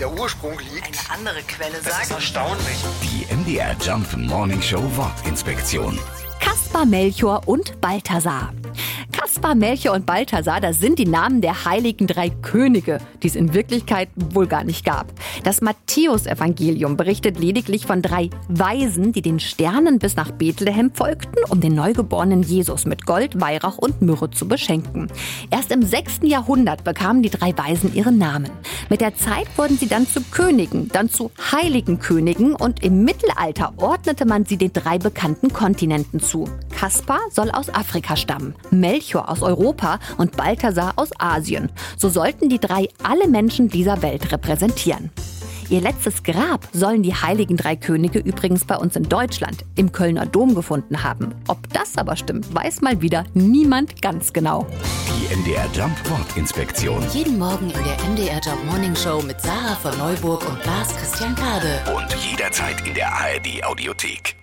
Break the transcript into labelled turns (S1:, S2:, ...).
S1: der Ursprung liegt.
S2: Eine andere Quelle
S1: Das ist
S2: sagt,
S1: erstaunlich.
S3: Die MDR Jump Morning Show Wortinspektion.
S4: Kaspar Melchior und Balthasar. Kaspar, Melchior und Balthasar, das sind die Namen der heiligen drei Könige, die es in Wirklichkeit wohl gar nicht gab. Das Matthäusevangelium berichtet lediglich von drei Weisen, die den Sternen bis nach Bethlehem folgten, um den neugeborenen Jesus mit Gold, Weihrauch und Myrrhe zu beschenken. Erst im 6. Jahrhundert bekamen die drei Weisen ihren Namen. Mit der Zeit wurden sie dann zu Königen, dann zu heiligen Königen und im Mittelalter ordnete man sie den drei bekannten Kontinenten zu. Kaspar soll aus Afrika stammen, Melchior aus Europa und Balthasar aus Asien. So sollten die drei alle Menschen dieser Welt repräsentieren. Ihr letztes Grab sollen die heiligen drei Könige übrigens bei uns in Deutschland im Kölner Dom gefunden haben. Ob das aber stimmt, weiß mal wieder niemand ganz genau.
S3: Die MDR Jump Wortinspektion.
S2: jeden Morgen in der MDR Job Morning Show mit Sarah von Neuburg und Lars Christian Kade.
S3: Und jederzeit in der ARD Audiothek.